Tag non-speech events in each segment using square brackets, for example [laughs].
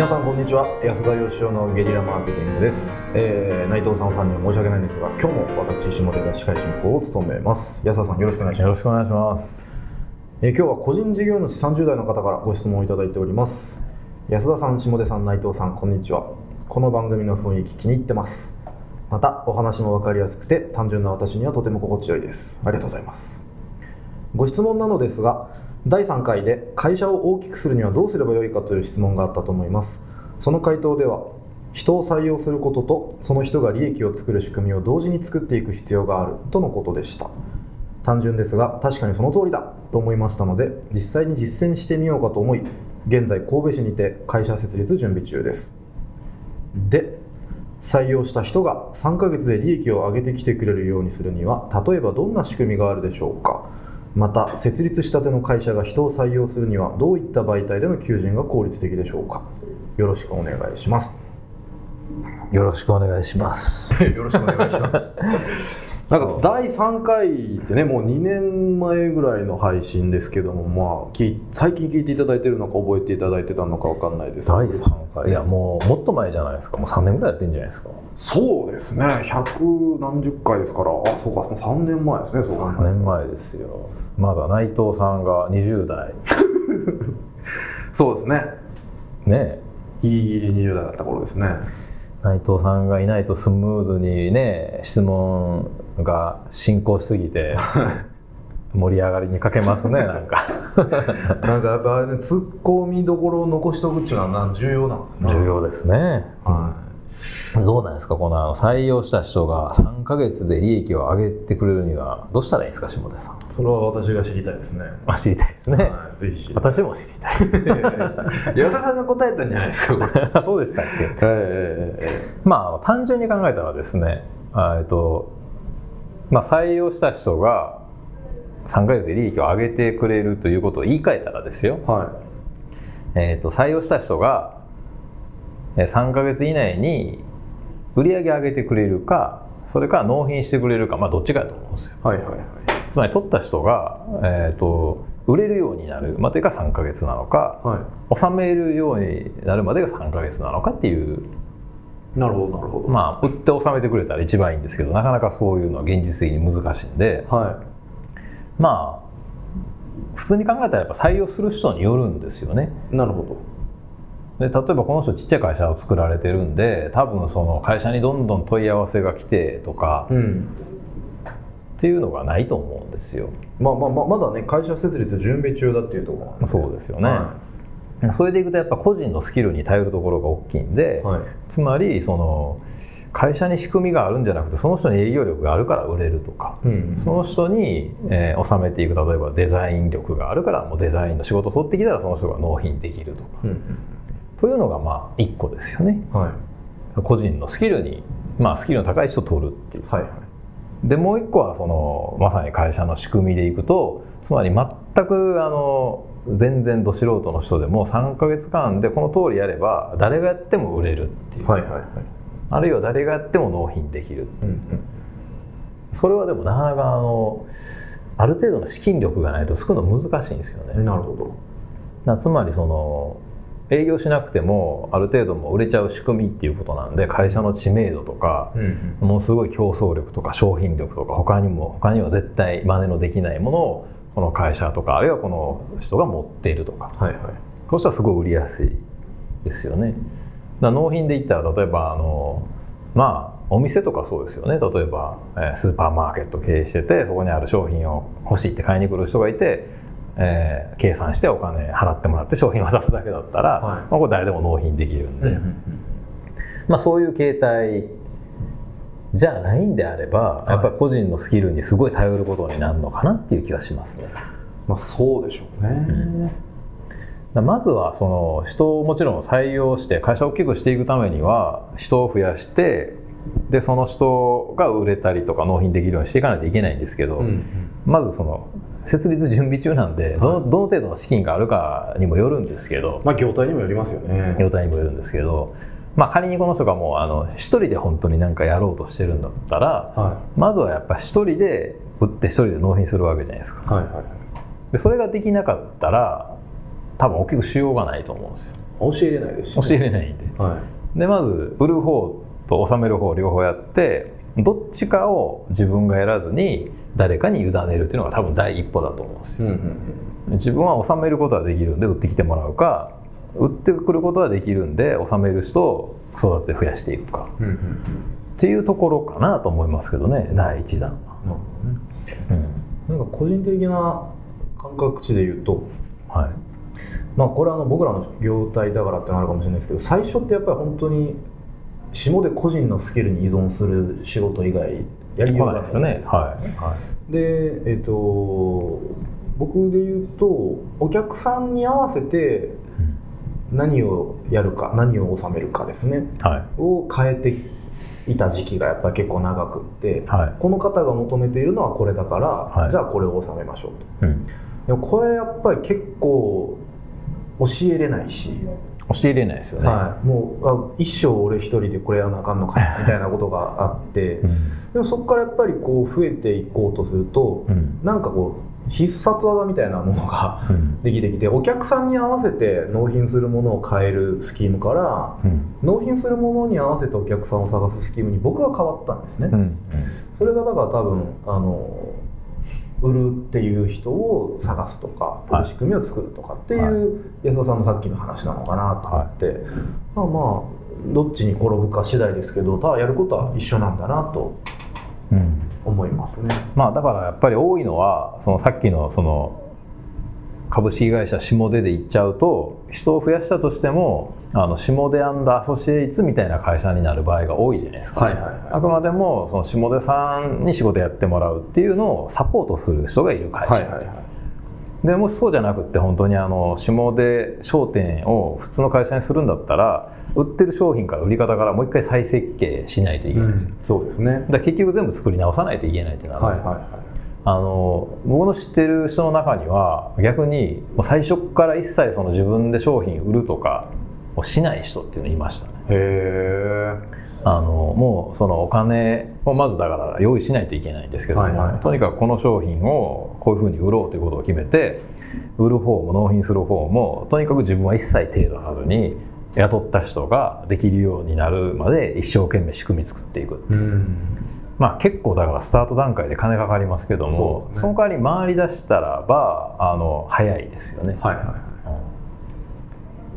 皆さんこんにちは。安田義雄のゲリラマーケティングです、えー、内藤さんファンには申し訳ないんですが今日も私下手が司会進行を務めます。安田さんよろしくお願いします。よろしくお願いします。えー今日は個人事業主30代の方からご質問をいただいております。安田さん下出さん内藤さんこんにちは。この番組の雰囲気気に入ってます。またお話も分かりやすくて単純な私にはとても心地よいです。ありがとうございます。ご質問なのですが第3回で会社を大きくするにはどうすればよいかという質問があったと思います。その回答では人を採用することとその人が利益を作る仕組みを同時に作っていく必要があるとのことでした。単純ですが確かにその通りだと思いましたので実際に実践してみようかと思い現在神戸市にて会社設立準備中です。で採用した人が3ヶ月で利益を上げてきてくれるようにするには例えばどんな仕組みがあるでしょうか。また設立したての会社が人を採用するにはどういった媒体での求人が効率的でしょうか？よろしくお願いします。よろしくお願いします。[laughs] よろしくお願いしますなんか第3回ってねもう2年前ぐらいの配信ですけどもまあき最近聞いていただいてるのか覚えていただいてたのかわかんないです第3回？いや、もう、もっと前じゃないですか。もう3年ぐらいやってんじゃないですか。そうですね百何十回ですからあそうか3年前ですねそう考え3ると年前ですよ。まだ内藤さんが20代。[laughs] そうですねねギリギリ20代だった頃ですね内藤さんがいないとスムーズにね、質問が進行しすぎて、盛り上がりに欠けますね、[laughs] なんか。[laughs] なんかやっぱあれねツッコミどころを残しとくっていうのはな重要なんですね重要ですね。はどうなんですかこの採用した人が3ヶ月で利益を上げてくれるにはどうしたらいいんですか下出さん。いそれは私が知りたいですねあ知りたいですね。はいぜひ私も知りたい。[laughs] 矢田さんが答えたんじゃないですかこれあそうでしたっけ？ええまあ単純に考えたらですねあえっと、まあ、採用した人が3ヶ月で利益を上げてくれるということを言い換えたらですよ、はえっと採用した人がえー3ヶ月以内に売り上げ上げてくれるかそれから納品してくれるか、まあ、どっちかだと思うんですよ。いはいはいはい。つまり取った人が、えー、と売れるようになるまでが3ヶ月なのかはい。納めるようになるまでが3ヶ月なのかっていうなるほどなるほど。まあ売って納めてくれたら一番いいんですけどなかなかそういうのは現実的に難しいんで。はまあ普通に考えたらやっぱ採用する人によるんですよね。いなるほど。で例えばこの人ちっちゃい会社を作られてるんで多分その会社にどんどん問い合わせが来てとかうん。っていうのがないと思うんですよ。まあまあまあまだね会社設立準備中だっていうところなんで。そうですよね。はそれでいくとやっぱ個人のスキルに頼るところが大きいんで、はい。つまりその会社に仕組みがあるんじゃなくてその人に営業力があるから売れるとか、うん。その人に、えー収めていく例えばデザイン力があるからもうデザインの仕事を取ってきたらその人が納品できるとか。うんというのがまあ一個ですよね。うんはい。個人のスキルにまあスキルの高い人を取るっていう。はいはい。でもう一個はそのまさに会社の仕組みでいくとつまり全くあの全然ど素人の人でも3ヶ月間でこの通りやれば誰がやっても売れるっていう、はいはいはい。あるいは誰がやっても納品できるっていう。うんそれはでもなかなかあのある程度の資金力がないと作るの難しいんですよね。うんなるほど。つまりその営業しなくてもある程度もう売れちゃう仕組みっていうことなんで会社の知名度とかうんものすごい競争力とか商品力とか他にも他には絶対真似のできないものをこの会社とかあるいはこの人が持っているとか。はいはい。そうしたらすごい売りやすいですよね。だ納品で言ったら例えばあのまあお店とかそうですよね。例えば、えースーパーマーケット経営しててそこにある商品を欲しいって買いに来る人がいて、えー計算してお金払ってもらって商品渡すだけだったら、はい。まあ、これ誰でも納品できるんで、うん。まあ、そういう形態じゃないんであれば、い。やっぱり個人のスキルにすごい頼ることになるのかなっていう気がしますね。まあそうでしょうね。だまずはその人をもちろん採用して会社を大きくしていくためには人を増やしてでその人が売れたりとか納品できるようにしていかないといけないんですけど、うんまずその設立準備中なんでどの,、どの程度の資金があるかにもよるんですけどまあ業態にもよりますよね。業態にもよるんですけど、まあ、仮にこの人がもうあの一人で本当に何かやろうとしてるんだったらはまずはやっぱ一人で売って一人で納品するわけじゃないですか。いはいはい。でそれができなかったら多分大きくしようがないと思うんですよ。教えれないですし、教えれないんで。はい。でまず売る方と納める方両方やってどっちかを自分がやらずに誰かに委ねるっていうのが多分第一歩だと思うんですよ。うんうん。自分は納めることはできるんで売ってきてもらうか売ってくることはできるんで納める人を育てて増やしていくか。うんうんうん。っていうところかなと思いますけどね第一弾は、なるほどね。うん。なんか個人的な感覚値で言うとはい。まあこれはあの僕らの業態だからってのあるかもしれないですけど最初ってやっぱり本当に下で個人のスキルに依存する仕事以外やりようがない。ですよね。はい、はでえっ、と僕で言うとお客さんに合わせて何をやるか何を収めるかですね。はい。を変えていた時期がやっぱり結構長くって、はい。この方が求めているのはこれだから、はい。じゃあこれを収めましょうと。うん、でもこれやっぱり結構教えれないし、教えれないですよね、はい、もうあ一生俺一人でこれやらなあかんのか [laughs] みたいなことがあって。うん。でもそこからやっぱりこう増えていこうとするとうん。なんかこう必殺技みたいなものがうん。できてきてお客さんに合わせて納品するものを変えるスキームからうん。納品するものに合わせてお客さんを探すスキームに僕は変わったんですね、うん。それがだから多分あの売るっていう人を探すとかはい。仕組みを作るとかっていう安田さんのさっきの話なのかなと思って、まあまあどっちに転ぶか次第ですけどただやることは一緒なんだなとうん思いますね。まあだからやっぱり多いのはそのさっきのその株式会社下出で行っちゃうと人を増やしたとしてもあの下出アソシエイツみたいな会社になる場合が多いじゃないですか、はいはいはい。あくまでもその下出さんに仕事やってもらうっていうのをサポートする人がいる会社、はいはいはい。でもしそうじゃなくって本当にあの下出商店を普通の会社にするんだったら売ってる商品から売り方からもう一回再設計しないといけないんですよ、そうですね。だ結局全部作り直さないといけないってなるんですよ、はいはいはい。あの僕の知ってる人の中には逆に最初から一切その自分で商品売るとかをしない人っていうのいましたね。へえあのもうそのお金をまずだから用意しないといけないんですけども、はいはい。とにかくこの商品をこういうふうに売ろうということを決めて売る方も納品する方もとにかく自分は一切手出さずに雇った人ができるようになるまで一生懸命仕組み作っていくう。ん。まあ結構だからスタート段階で金かかりますけどもそね。の代わり回り出したらばあの早いですよね、はいはい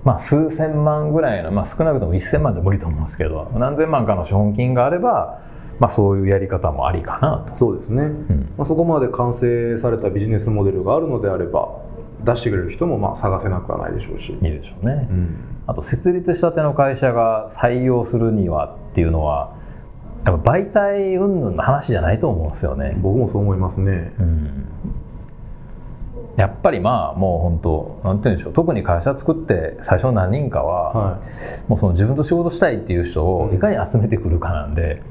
まあ数千万ぐらいの、まあ、少なくとも1000万じゃ無理と思うんですけど何千万かの資本金があれば、まあ、そういうやり方もありかなと。そうですね、うん。まあ、そこまで完成されたビジネスモデルがあるのであれば出してくれる人もまあ探せなくはないでしょうし、いいでしょうね、うん。あと設立したての会社が採用するにはっていうのはやっぱ媒体云々の話じゃないと思うんですよね、僕もそう思いますね。うんやっぱりまあもう本当なんて言うんでしょう。特に会社作って最初の何人かは、はもうその自分と仕事したいっていう人をいかに集めてくるかなんで、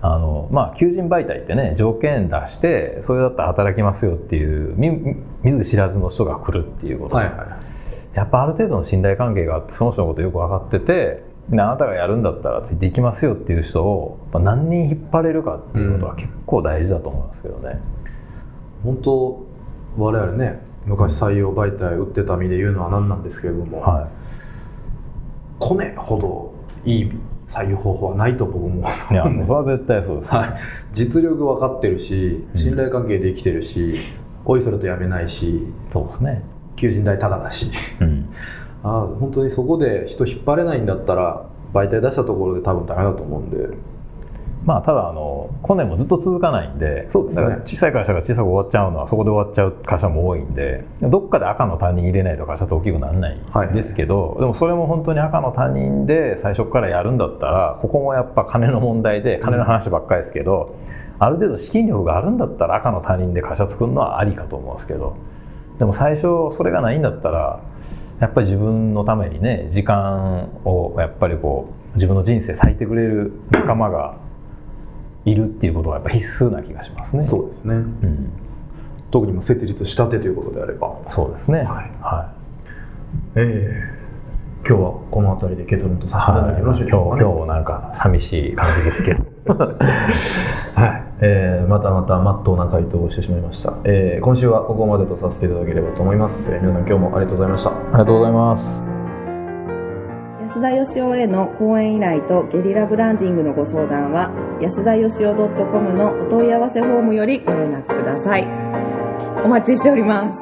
あのまあ求人媒体ってね条件出してそれだったら働きますよっていう見見ず知らずの人が来るっていうこと、はいはい。やっぱある程度の信頼関係があってその人のことよく分かっててであなたがやるんだったらついていきますよっていう人を何人引っ張れるかっていうことは結構大事だと思いますけどね。本当我々ね昔採用媒体売ってた身で言うのは何なんですけれども、はコネほどいい採用方法はないと僕もい、いやもうそれは絶対そうです、はい、実力分かってるし信頼関係できてるし、おいそれとやめないしそうですね。求人代タダだし。うん。ああ本当にそこで人引っ張れないんだったら媒体出したところで多分ダメだと思うんでまあただあのコネもずっと続かないんでそうですね。だから小さい会社が小さく終わっちゃうのはそこで終わっちゃう。会社も多いんでどっかで赤の他人入れないと会社って大きくならないはいんですけど、でもそれも本当に赤の他人で最初からやるんだったらここもやっぱ金の問題で金の話ばっかりですけど、ある程度資金力があるんだったら赤の他人で会社作るのはありかと思うんですけどでも最初それがないんだったらやっぱり自分のためにね時間をやっぱりこう自分の人生割いてくれる仲間がいるっていうことはやっぱ必須な気がしますね。そうですねうん、特にも設立したてということであればそうですね。はいはええ今日はこの辺りで結論とい。させていただいてよろしょうか、ね今日今日もなんか寂しい感じですけど。[laughs] はい、えーまたまたまっとうな回答をしてしまいました、えー今週はここまでとさせていただければと思います、えー皆さん今日もありがとうございましたありがとうございます。安田義雄への講演依頼とゲリラブランディングのご相談は安田義雄 .com のお問い合わせフォームよりご連絡ください。お待ちしております。